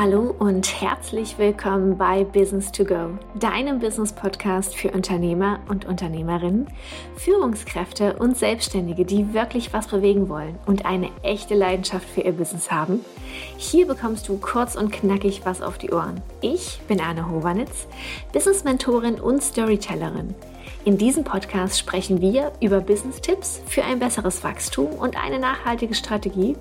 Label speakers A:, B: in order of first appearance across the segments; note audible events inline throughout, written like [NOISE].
A: Hallo und herzlich willkommen bei Business to Go, deinem Business Podcast für Unternehmer und Unternehmerinnen, Führungskräfte und Selbstständige, die wirklich was bewegen wollen und eine echte Leidenschaft für ihr Business haben. Hier bekommst du kurz und knackig was auf die Ohren. Ich bin Anne Hovanitz, Business Mentorin und Storytellerin. In diesem Podcast sprechen wir über Business-Tipps für ein besseres Wachstum und eine nachhaltige Strategie,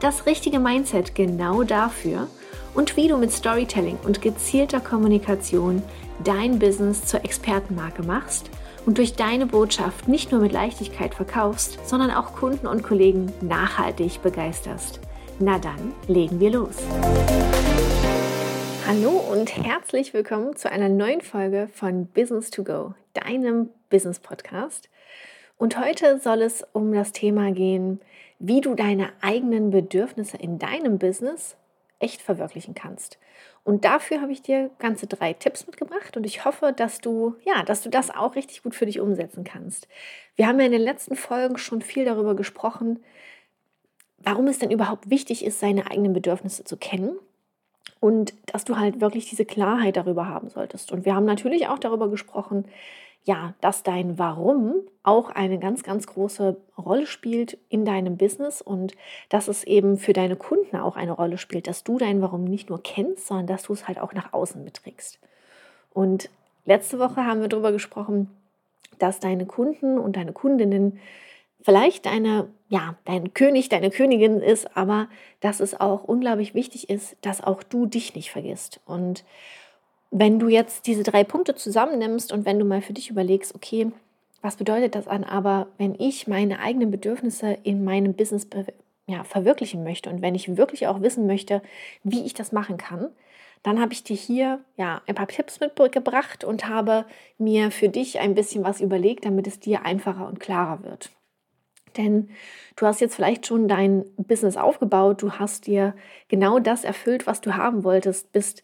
A: das richtige Mindset genau dafür – und wie du mit Storytelling und gezielter Kommunikation dein Business zur Expertenmarke machst und durch deine Botschaft nicht nur mit Leichtigkeit verkaufst, sondern auch Kunden und Kollegen nachhaltig begeisterst. Na dann, legen wir los. Hallo und herzlich willkommen zu einer neuen Folge von Business to Go, deinem Business Podcast. Und heute soll es um das Thema gehen, wie du deine eigenen Bedürfnisse in deinem Business echt verwirklichen kannst. Und dafür habe ich dir ganze drei Tipps mitgebracht und ich hoffe, dass du, ja, dass du das auch richtig gut für dich umsetzen kannst. Wir haben ja in den letzten Folgen schon viel darüber gesprochen, warum es denn überhaupt wichtig ist, seine eigenen Bedürfnisse zu kennen und dass du halt wirklich diese Klarheit darüber haben solltest. Und wir haben natürlich auch darüber gesprochen, ja, dass dein Warum auch eine ganz, ganz große Rolle spielt in deinem Business und dass es eben für deine Kunden auch eine Rolle spielt, dass du dein Warum nicht nur kennst, sondern dass du es halt auch nach außen mitträgst. Und letzte Woche haben wir darüber gesprochen, dass deine Kunden und deine Kundinnen vielleicht deine, ja, dein König, deine Königin ist, aber dass es auch unglaublich wichtig ist, dass auch du dich nicht vergisst. Und wenn du jetzt diese drei Punkte zusammennimmst und wenn du mal für dich überlegst, okay, was bedeutet das an, aber wenn ich meine eigenen Bedürfnisse in meinem Business ja, verwirklichen möchte und wenn ich wirklich auch wissen möchte, wie ich das machen kann, dann habe ich dir hier ja ein paar Tipps mitgebracht und habe mir für dich ein bisschen was überlegt, damit es dir einfacher und klarer wird. Denn du hast jetzt vielleicht schon dein Business aufgebaut, du hast dir genau das erfüllt, was du haben wolltest, bist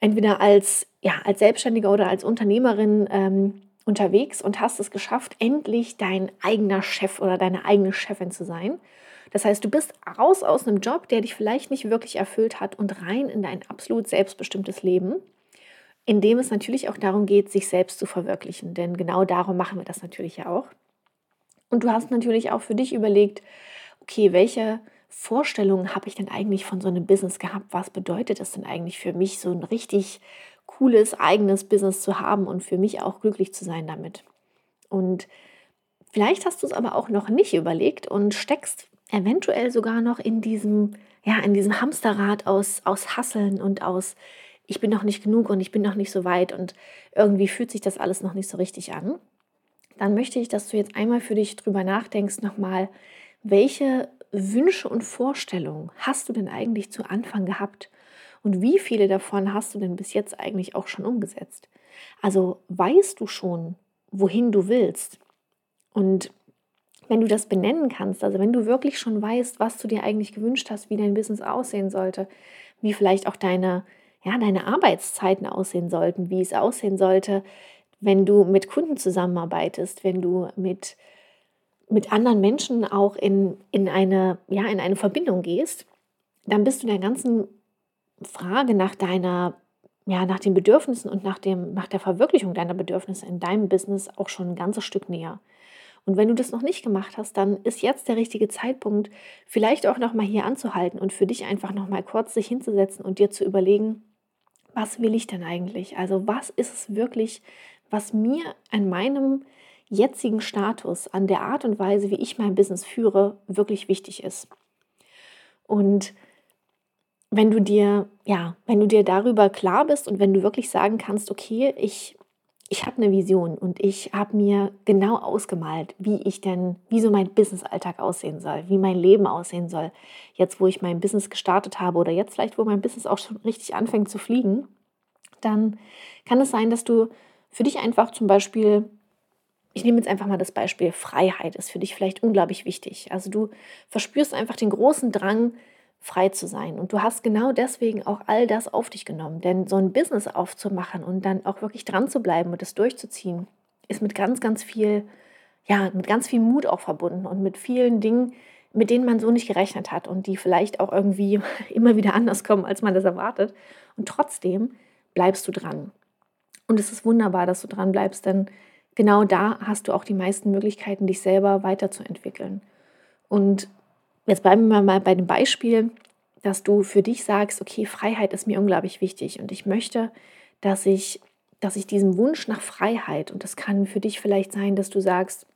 A: entweder als, ja, als Selbstständiger oder als Unternehmerin ähm, unterwegs und hast es geschafft, endlich dein eigener Chef oder deine eigene Chefin zu sein. Das heißt, du bist raus aus einem Job, der dich vielleicht nicht wirklich erfüllt hat und rein in dein absolut selbstbestimmtes Leben, in dem es natürlich auch darum geht, sich selbst zu verwirklichen. Denn genau darum machen wir das natürlich ja auch. Und du hast natürlich auch für dich überlegt, okay, welche Vorstellungen habe ich denn eigentlich von so einem Business gehabt? Was bedeutet es denn eigentlich für mich, so ein richtig cooles eigenes Business zu haben und für mich auch glücklich zu sein damit? Und vielleicht hast du es aber auch noch nicht überlegt und steckst eventuell sogar noch in diesem, ja, in diesem Hamsterrad aus, aus Hasseln und aus ich bin noch nicht genug und ich bin noch nicht so weit und irgendwie fühlt sich das alles noch nicht so richtig an. Dann möchte ich, dass du jetzt einmal für dich drüber nachdenkst, nochmal, welche Wünsche und Vorstellungen hast du denn eigentlich zu Anfang gehabt? Und wie viele davon hast du denn bis jetzt eigentlich auch schon umgesetzt? Also weißt du schon, wohin du willst? Und wenn du das benennen kannst, also wenn du wirklich schon weißt, was du dir eigentlich gewünscht hast, wie dein Business aussehen sollte, wie vielleicht auch deine, ja, deine Arbeitszeiten aussehen sollten, wie es aussehen sollte, wenn du mit Kunden zusammenarbeitest, wenn du mit mit anderen Menschen auch in, in, eine, ja, in eine Verbindung gehst, dann bist du der ganzen Frage nach deiner, ja, nach den Bedürfnissen und nach, dem, nach der Verwirklichung deiner Bedürfnisse in deinem Business auch schon ein ganzes Stück näher. Und wenn du das noch nicht gemacht hast, dann ist jetzt der richtige Zeitpunkt, vielleicht auch noch mal hier anzuhalten und für dich einfach noch mal kurz sich hinzusetzen und dir zu überlegen, was will ich denn eigentlich? Also was ist es wirklich, was mir an meinem jetzigen Status, an der Art und Weise, wie ich mein Business führe, wirklich wichtig ist. Und wenn du dir, ja, wenn du dir darüber klar bist und wenn du wirklich sagen kannst, okay, ich, ich habe eine Vision und ich habe mir genau ausgemalt, wie ich denn, wie so mein Business-Alltag aussehen soll, wie mein Leben aussehen soll, jetzt wo ich mein Business gestartet habe oder jetzt vielleicht, wo mein Business auch schon richtig anfängt zu fliegen, dann kann es sein, dass du für dich einfach zum Beispiel ich nehme jetzt einfach mal das Beispiel Freiheit ist für dich vielleicht unglaublich wichtig. Also du verspürst einfach den großen Drang, frei zu sein. Und du hast genau deswegen auch all das auf dich genommen. Denn so ein Business aufzumachen und dann auch wirklich dran zu bleiben und es durchzuziehen, ist mit ganz, ganz viel, ja, mit ganz viel Mut auch verbunden und mit vielen Dingen, mit denen man so nicht gerechnet hat und die vielleicht auch irgendwie [LAUGHS] immer wieder anders kommen, als man das erwartet. Und trotzdem bleibst du dran. Und es ist wunderbar, dass du dran bleibst, denn genau da hast du auch die meisten Möglichkeiten, dich selber weiterzuentwickeln. Und jetzt bleiben wir mal bei dem Beispiel, dass du für dich sagst, okay, Freiheit ist mir unglaublich wichtig und ich möchte, dass ich, dass ich diesen Wunsch nach Freiheit, und das kann für dich vielleicht sein, dass du sagst,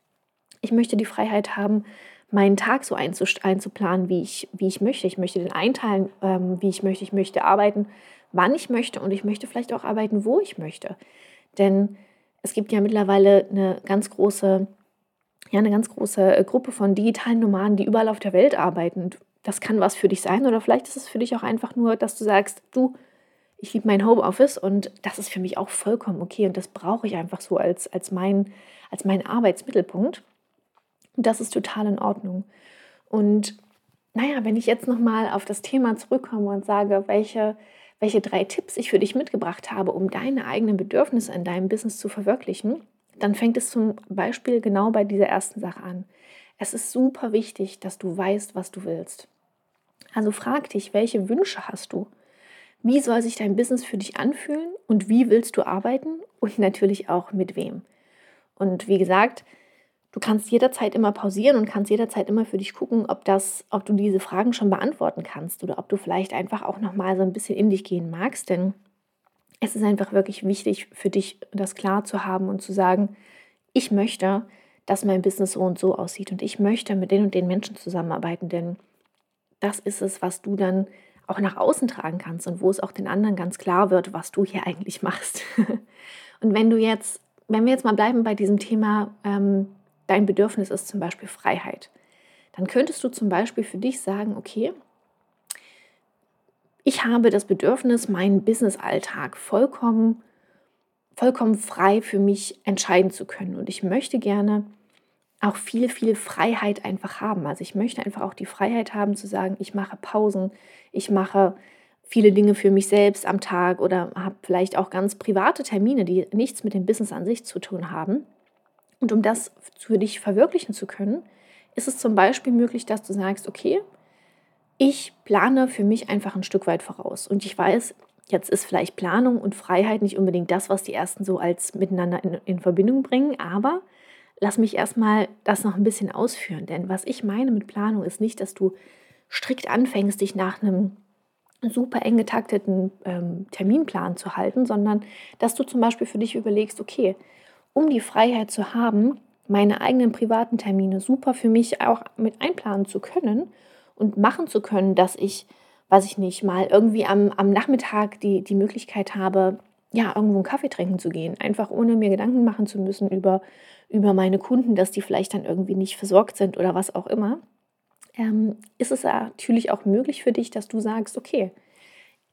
A: ich möchte die Freiheit haben, meinen Tag so einzuplanen, wie ich, wie ich möchte. Ich möchte den einteilen, ähm, wie ich möchte. Ich möchte arbeiten, wann ich möchte und ich möchte vielleicht auch arbeiten, wo ich möchte. Denn es gibt ja mittlerweile eine ganz große, ja, eine ganz große äh, Gruppe von digitalen Nomaden, die überall auf der Welt arbeiten. Das kann was für dich sein oder vielleicht ist es für dich auch einfach nur, dass du sagst, du, ich liebe mein Homeoffice und das ist für mich auch vollkommen okay und das brauche ich einfach so als, als, mein, als mein Arbeitsmittelpunkt. Und das ist total in Ordnung. Und naja, wenn ich jetzt nochmal auf das Thema zurückkomme und sage, welche, welche drei Tipps ich für dich mitgebracht habe, um deine eigenen Bedürfnisse in deinem Business zu verwirklichen, dann fängt es zum Beispiel genau bei dieser ersten Sache an. Es ist super wichtig, dass du weißt, was du willst. Also frag dich, welche Wünsche hast du? Wie soll sich dein Business für dich anfühlen und wie willst du arbeiten und natürlich auch mit wem? Und wie gesagt, du kannst jederzeit immer pausieren und kannst jederzeit immer für dich gucken, ob das, ob du diese Fragen schon beantworten kannst oder ob du vielleicht einfach auch noch mal so ein bisschen in dich gehen magst, denn es ist einfach wirklich wichtig für dich, das klar zu haben und zu sagen, ich möchte, dass mein Business so und so aussieht und ich möchte mit den und den Menschen zusammenarbeiten, denn das ist es, was du dann auch nach außen tragen kannst und wo es auch den anderen ganz klar wird, was du hier eigentlich machst. [LAUGHS] und wenn du jetzt, wenn wir jetzt mal bleiben bei diesem Thema, ähm, dein Bedürfnis ist zum Beispiel Freiheit, dann könntest du zum Beispiel für dich sagen, okay, ich habe das Bedürfnis, meinen Business-Alltag vollkommen, vollkommen frei für mich entscheiden zu können. Und ich möchte gerne auch viel, viel Freiheit einfach haben. Also ich möchte einfach auch die Freiheit haben zu sagen, ich mache Pausen, ich mache viele Dinge für mich selbst am Tag oder habe vielleicht auch ganz private Termine, die nichts mit dem Business an sich zu tun haben. Und um das für dich verwirklichen zu können, ist es zum Beispiel möglich, dass du sagst, okay, ich plane für mich einfach ein Stück weit voraus. Und ich weiß, jetzt ist vielleicht Planung und Freiheit nicht unbedingt das, was die ersten so als miteinander in, in Verbindung bringen, aber lass mich erstmal das noch ein bisschen ausführen. Denn was ich meine mit Planung ist nicht, dass du strikt anfängst, dich nach einem super eng getakteten ähm, Terminplan zu halten, sondern dass du zum Beispiel für dich überlegst, okay, um die Freiheit zu haben, meine eigenen privaten Termine super für mich auch mit einplanen zu können und machen zu können, dass ich, weiß ich nicht, mal irgendwie am, am Nachmittag die, die Möglichkeit habe, ja, irgendwo einen Kaffee trinken zu gehen, einfach ohne mir Gedanken machen zu müssen über, über meine Kunden, dass die vielleicht dann irgendwie nicht versorgt sind oder was auch immer, ähm, ist es natürlich auch möglich für dich, dass du sagst, okay,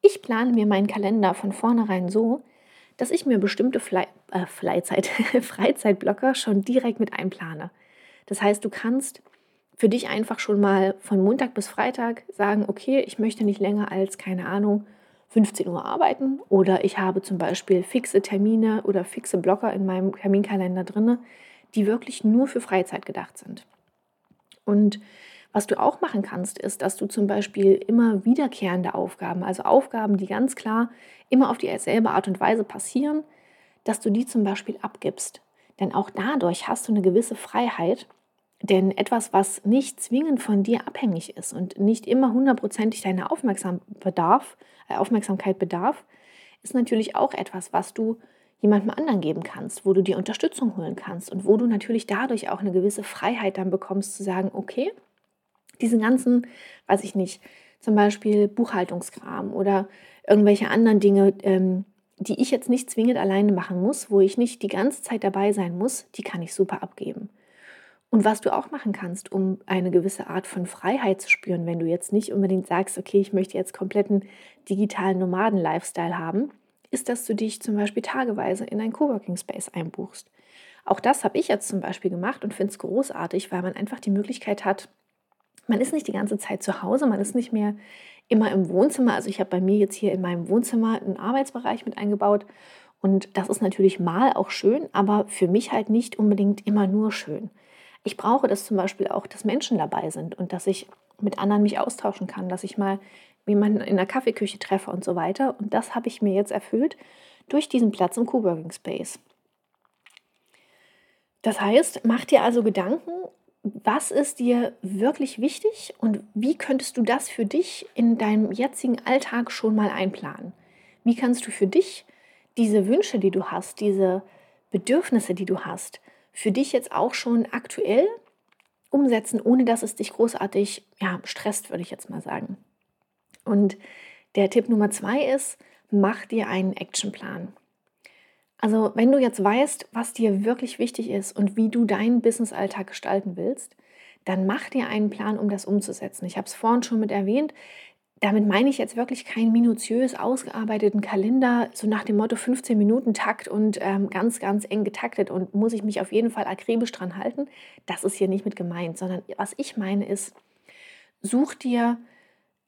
A: ich plane mir meinen Kalender von vornherein so, dass ich mir bestimmte Fly, äh, Freizeit, [LAUGHS] Freizeitblocker schon direkt mit einplane. Das heißt, du kannst für dich einfach schon mal von Montag bis Freitag sagen, okay, ich möchte nicht länger als, keine Ahnung, 15 Uhr arbeiten oder ich habe zum Beispiel fixe Termine oder fixe Blocker in meinem Terminkalender drin, die wirklich nur für Freizeit gedacht sind. Und was du auch machen kannst, ist, dass du zum Beispiel immer wiederkehrende Aufgaben, also Aufgaben, die ganz klar immer auf dieselbe Art und Weise passieren, dass du die zum Beispiel abgibst. Denn auch dadurch hast du eine gewisse Freiheit. Denn etwas, was nicht zwingend von dir abhängig ist und nicht immer hundertprozentig deine Aufmerksam bedarf, äh, Aufmerksamkeit bedarf, ist natürlich auch etwas, was du jemandem anderen geben kannst, wo du dir Unterstützung holen kannst und wo du natürlich dadurch auch eine gewisse Freiheit dann bekommst zu sagen, okay, diesen ganzen, weiß ich nicht, zum Beispiel Buchhaltungskram oder irgendwelche anderen Dinge, ähm, die ich jetzt nicht zwingend alleine machen muss, wo ich nicht die ganze Zeit dabei sein muss, die kann ich super abgeben. Und was du auch machen kannst, um eine gewisse Art von Freiheit zu spüren, wenn du jetzt nicht unbedingt sagst, okay, ich möchte jetzt kompletten digitalen Nomaden-Lifestyle haben, ist, dass du dich zum Beispiel tageweise in ein Coworking Space einbuchst. Auch das habe ich jetzt zum Beispiel gemacht und finde es großartig, weil man einfach die Möglichkeit hat, man ist nicht die ganze Zeit zu Hause, man ist nicht mehr immer im Wohnzimmer. Also ich habe bei mir jetzt hier in meinem Wohnzimmer einen Arbeitsbereich mit eingebaut und das ist natürlich mal auch schön, aber für mich halt nicht unbedingt immer nur schön. Ich brauche das zum Beispiel auch, dass Menschen dabei sind und dass ich mit anderen mich austauschen kann, dass ich mal jemanden in der Kaffeeküche treffe und so weiter. Und das habe ich mir jetzt erfüllt durch diesen Platz im Coworking Space. Das heißt, mach dir also Gedanken, was ist dir wirklich wichtig und wie könntest du das für dich in deinem jetzigen Alltag schon mal einplanen? Wie kannst du für dich diese Wünsche, die du hast, diese Bedürfnisse, die du hast, für dich jetzt auch schon aktuell umsetzen, ohne dass es dich großartig ja, stresst, würde ich jetzt mal sagen. Und der Tipp Nummer zwei ist, mach dir einen Actionplan. Also wenn du jetzt weißt, was dir wirklich wichtig ist und wie du deinen Business-Alltag gestalten willst, dann mach dir einen Plan, um das umzusetzen. Ich habe es vorhin schon mit erwähnt. Damit meine ich jetzt wirklich keinen minutiös ausgearbeiteten Kalender, so nach dem Motto 15 Minuten Takt und ähm, ganz, ganz eng getaktet und muss ich mich auf jeden Fall akribisch dran halten. Das ist hier nicht mit gemeint, sondern was ich meine ist, such dir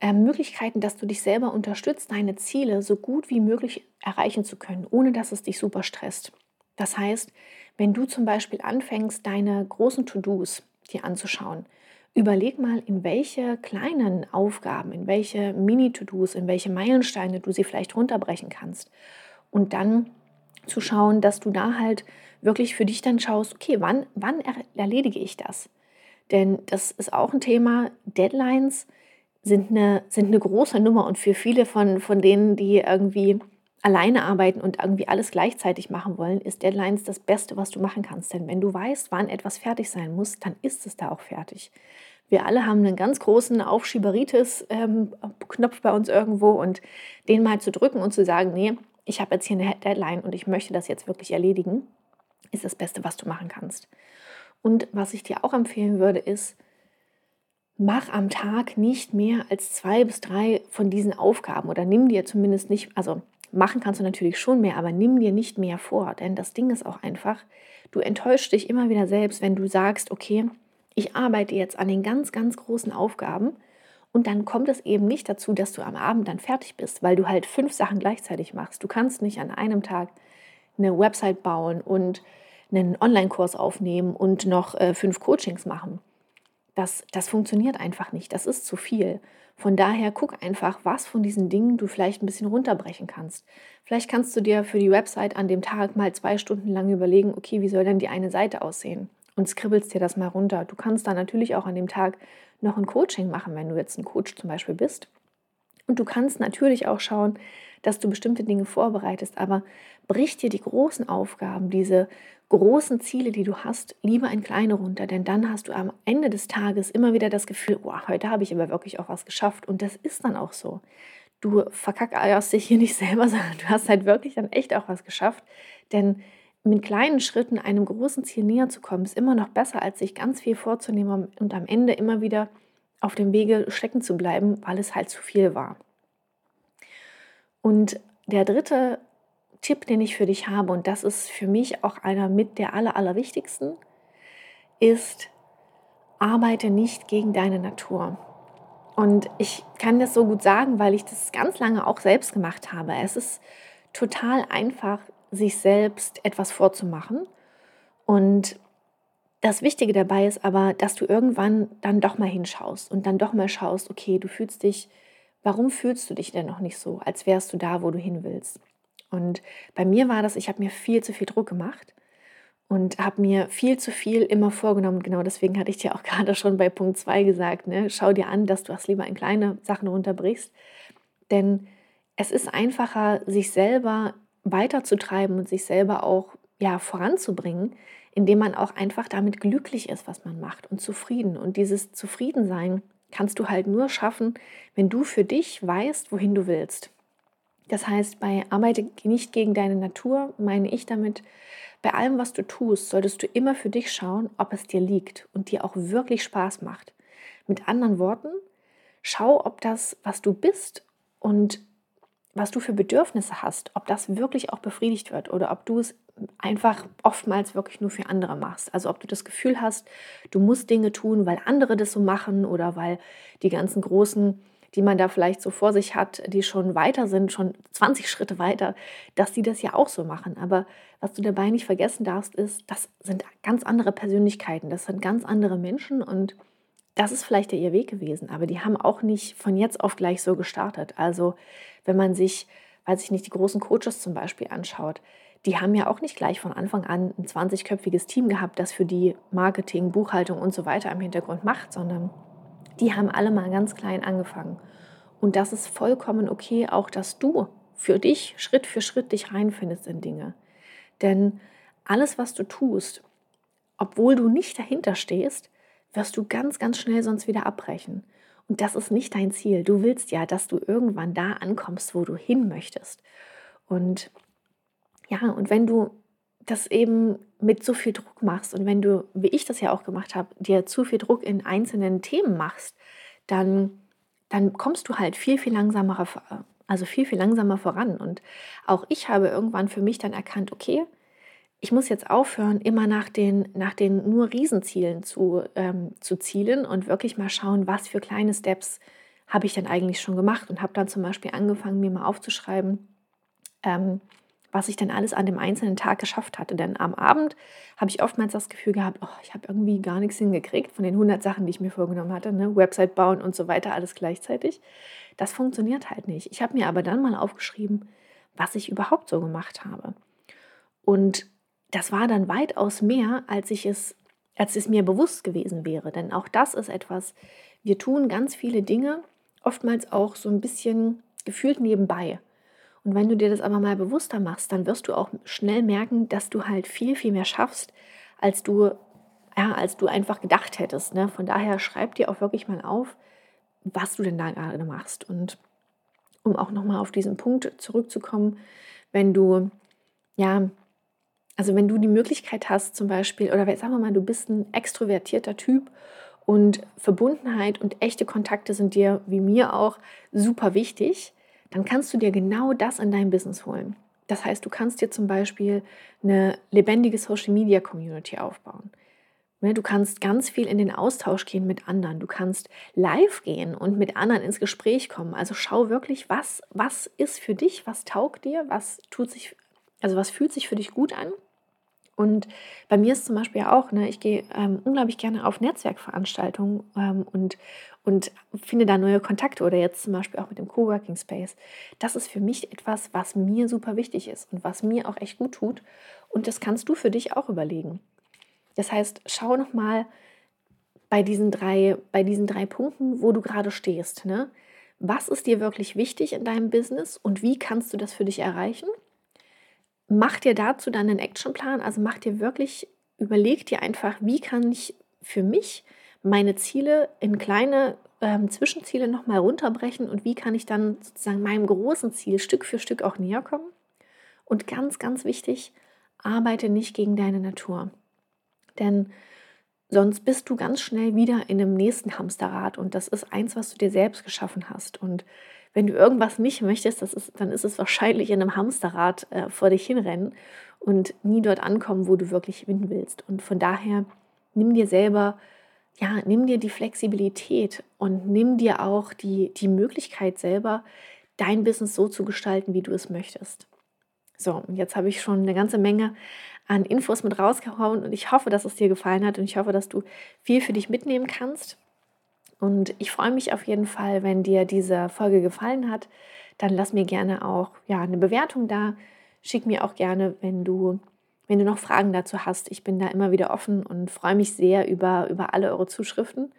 A: äh, Möglichkeiten, dass du dich selber unterstützt, deine Ziele so gut wie möglich erreichen zu können, ohne dass es dich super stresst. Das heißt, wenn du zum Beispiel anfängst, deine großen To-Dos dir anzuschauen, überleg mal, in welche kleinen Aufgaben, in welche Mini-To-Dos, in welche Meilensteine du sie vielleicht runterbrechen kannst. Und dann zu schauen, dass du da halt wirklich für dich dann schaust, okay, wann, wann erledige ich das? Denn das ist auch ein Thema, Deadlines sind eine, sind eine große Nummer und für viele von, von denen, die irgendwie alleine arbeiten und irgendwie alles gleichzeitig machen wollen, ist Deadlines das Beste, was du machen kannst. Denn wenn du weißt, wann etwas fertig sein muss, dann ist es da auch fertig. Wir alle haben einen ganz großen Aufschieberitis-Knopf ähm, bei uns irgendwo und den mal zu drücken und zu sagen, nee, ich habe jetzt hier eine Deadline und ich möchte das jetzt wirklich erledigen, ist das Beste, was du machen kannst. Und was ich dir auch empfehlen würde, ist, mach am Tag nicht mehr als zwei bis drei von diesen Aufgaben oder nimm dir zumindest nicht, also machen kannst du natürlich schon mehr, aber nimm dir nicht mehr vor, denn das Ding ist auch einfach, du enttäuschst dich immer wieder selbst, wenn du sagst, okay, ich arbeite jetzt an den ganz, ganz großen Aufgaben und dann kommt es eben nicht dazu, dass du am Abend dann fertig bist, weil du halt fünf Sachen gleichzeitig machst. Du kannst nicht an einem Tag eine Website bauen und einen Online-Kurs aufnehmen und noch äh, fünf Coachings machen. Das, das funktioniert einfach nicht. Das ist zu viel. Von daher guck einfach, was von diesen Dingen du vielleicht ein bisschen runterbrechen kannst. Vielleicht kannst du dir für die Website an dem Tag mal zwei Stunden lang überlegen, okay, wie soll denn die eine Seite aussehen? Und skribbelst dir das mal runter. Du kannst dann natürlich auch an dem Tag noch ein Coaching machen, wenn du jetzt ein Coach zum Beispiel bist. Und du kannst natürlich auch schauen, dass du bestimmte Dinge vorbereitest, aber brich dir die großen Aufgaben, diese großen Ziele, die du hast, lieber in kleine runter, denn dann hast du am Ende des Tages immer wieder das Gefühl, oh, heute habe ich aber wirklich auch was geschafft und das ist dann auch so. Du verkackerst dich hier nicht [LAUGHS] selber, sondern du hast halt wirklich dann echt auch was geschafft, denn mit kleinen Schritten einem großen Ziel näher zu kommen, ist immer noch besser, als sich ganz viel vorzunehmen und am Ende immer wieder auf dem Wege stecken zu bleiben, weil es halt zu viel war. Und der dritte Tipp, den ich für dich habe, und das ist für mich auch einer mit der aller, allerwichtigsten, ist, arbeite nicht gegen deine Natur. Und ich kann das so gut sagen, weil ich das ganz lange auch selbst gemacht habe. Es ist total einfach, sich selbst etwas vorzumachen. Und das Wichtige dabei ist aber, dass du irgendwann dann doch mal hinschaust und dann doch mal schaust, okay, du fühlst dich, warum fühlst du dich denn noch nicht so, als wärst du da, wo du hin willst? Und bei mir war das, ich habe mir viel zu viel Druck gemacht und habe mir viel zu viel immer vorgenommen. Genau deswegen hatte ich dir auch [LAUGHS] gerade schon bei Punkt 2 gesagt, ne? schau dir an, dass du das lieber in kleine Sachen runterbrichst. Denn es ist einfacher, sich selber weiterzutreiben und sich selber auch ja, voranzubringen, indem man auch einfach damit glücklich ist, was man macht und zufrieden. Und dieses Zufriedensein kannst du halt nur schaffen, wenn du für dich weißt, wohin du willst. Das heißt, bei Arbeite nicht gegen deine Natur meine ich damit, bei allem, was du tust, solltest du immer für dich schauen, ob es dir liegt und dir auch wirklich Spaß macht. Mit anderen Worten, schau, ob das, was du bist und was du für Bedürfnisse hast, ob das wirklich auch befriedigt wird oder ob du es einfach oftmals wirklich nur für andere machst. Also ob du das Gefühl hast, du musst Dinge tun, weil andere das so machen oder weil die ganzen großen die man da vielleicht so vor sich hat, die schon weiter sind, schon 20 Schritte weiter, dass die das ja auch so machen. Aber was du dabei nicht vergessen darfst, ist, das sind ganz andere Persönlichkeiten, das sind ganz andere Menschen und das ist vielleicht ihr Weg gewesen, aber die haben auch nicht von jetzt auf gleich so gestartet. Also wenn man sich, weiß ich nicht, die großen Coaches zum Beispiel anschaut, die haben ja auch nicht gleich von Anfang an ein 20-köpfiges Team gehabt, das für die Marketing, Buchhaltung und so weiter im Hintergrund macht, sondern die haben alle mal ganz klein angefangen. Und das ist vollkommen okay, auch dass du für dich Schritt für Schritt dich reinfindest in Dinge. Denn alles, was du tust, obwohl du nicht dahinter stehst, wirst du ganz, ganz schnell sonst wieder abbrechen. Und das ist nicht dein Ziel. Du willst ja, dass du irgendwann da ankommst, wo du hin möchtest. Und ja, und wenn du das eben mit so viel Druck machst und wenn du, wie ich das ja auch gemacht habe, dir zu viel Druck in einzelnen Themen machst, dann, dann kommst du halt viel, viel langsamer, also viel, viel langsamer voran. Und auch ich habe irgendwann für mich dann erkannt, okay, ich muss jetzt aufhören, immer nach den, nach den nur Riesenzielen zu, ähm, zu zielen und wirklich mal schauen, was für kleine Steps habe ich denn eigentlich schon gemacht und habe dann zum Beispiel angefangen, mir mal aufzuschreiben, ähm, was ich dann alles an dem einzelnen Tag geschafft hatte. Denn am Abend habe ich oftmals das Gefühl gehabt, oh, ich habe irgendwie gar nichts hingekriegt von den 100 Sachen, die ich mir vorgenommen hatte, ne? Website bauen und so weiter, alles gleichzeitig. Das funktioniert halt nicht. Ich habe mir aber dann mal aufgeschrieben, was ich überhaupt so gemacht habe. Und das war dann weitaus mehr, als ich es, als es mir bewusst gewesen wäre. Denn auch das ist etwas, wir tun ganz viele Dinge, oftmals auch so ein bisschen gefühlt nebenbei. Und wenn du dir das aber mal bewusster machst, dann wirst du auch schnell merken, dass du halt viel, viel mehr schaffst, als du, ja, als du einfach gedacht hättest. Ne? Von daher schreib dir auch wirklich mal auf, was du denn da gerade machst. Und um auch nochmal auf diesen Punkt zurückzukommen, wenn du ja also wenn du die Möglichkeit hast zum Beispiel, oder sagen wir mal, du bist ein extrovertierter Typ und Verbundenheit und echte Kontakte sind dir, wie mir auch, super wichtig, dann kannst du dir genau das in dein Business holen. Das heißt, du kannst dir zum Beispiel eine lebendige Social-Media-Community aufbauen. Du kannst ganz viel in den Austausch gehen mit anderen. Du kannst live gehen und mit anderen ins Gespräch kommen. Also schau wirklich, was, was ist für dich, was taugt dir, was tut sich also was fühlt sich für dich gut an? Und bei mir ist zum Beispiel ja auch, ne, ich gehe ähm, unglaublich gerne auf Netzwerkveranstaltungen ähm, und, und finde da neue Kontakte oder jetzt zum Beispiel auch mit dem Coworking Space. Das ist für mich etwas, was mir super wichtig ist und was mir auch echt gut tut. Und das kannst du für dich auch überlegen. Das heißt, schau nochmal bei diesen drei, bei diesen drei Punkten, wo du gerade stehst. Ne? Was ist dir wirklich wichtig in deinem Business und wie kannst du das für dich erreichen? Mach dir dazu dann einen Actionplan. Also mach dir wirklich, überleg dir einfach, wie kann ich für mich meine Ziele in kleine ähm, Zwischenziele nochmal runterbrechen und wie kann ich dann sozusagen meinem großen Ziel Stück für Stück auch näher kommen. Und ganz, ganz wichtig, arbeite nicht gegen deine Natur. Denn sonst bist du ganz schnell wieder in einem nächsten Hamsterrad und das ist eins, was du dir selbst geschaffen hast. Und wenn du irgendwas nicht möchtest, ist, dann ist es wahrscheinlich in einem Hamsterrad äh, vor dich hinrennen und nie dort ankommen, wo du wirklich hin willst. Und von daher nimm dir selber, ja, nimm dir die Flexibilität und nimm dir auch die, die Möglichkeit selber, dein Business so zu gestalten, wie du es möchtest. So, jetzt habe ich schon eine ganze Menge an Infos mit rausgehauen und ich hoffe, dass es dir gefallen hat und ich hoffe, dass du viel für dich mitnehmen kannst. Und ich freue mich auf jeden Fall, wenn dir diese Folge gefallen hat, dann lass mir gerne auch ja, eine Bewertung da. Schick mir auch gerne, wenn du, wenn du noch Fragen dazu hast. Ich bin da immer wieder offen und freue mich sehr über, über alle eure Zuschriften.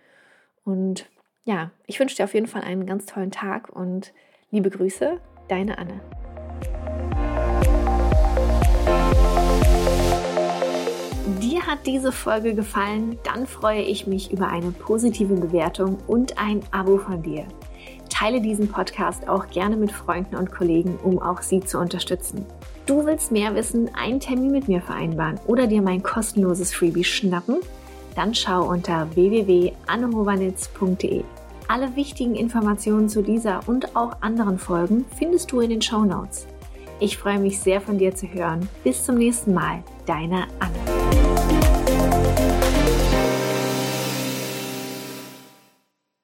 A: Und ja, ich wünsche dir auf jeden Fall einen ganz tollen Tag und liebe Grüße, deine Anne. Hat diese Folge gefallen, dann freue ich mich über eine positive Bewertung und ein Abo von dir. Teile diesen Podcast auch gerne mit Freunden und Kollegen, um auch sie zu unterstützen. Du willst mehr wissen, einen Termin mit mir vereinbaren oder dir mein kostenloses Freebie schnappen? Dann schau unter www.annehovanitz.de. Alle wichtigen Informationen zu dieser und auch anderen Folgen findest du in den Show Notes. Ich freue mich sehr von dir zu hören. Bis zum nächsten Mal, deine Anne.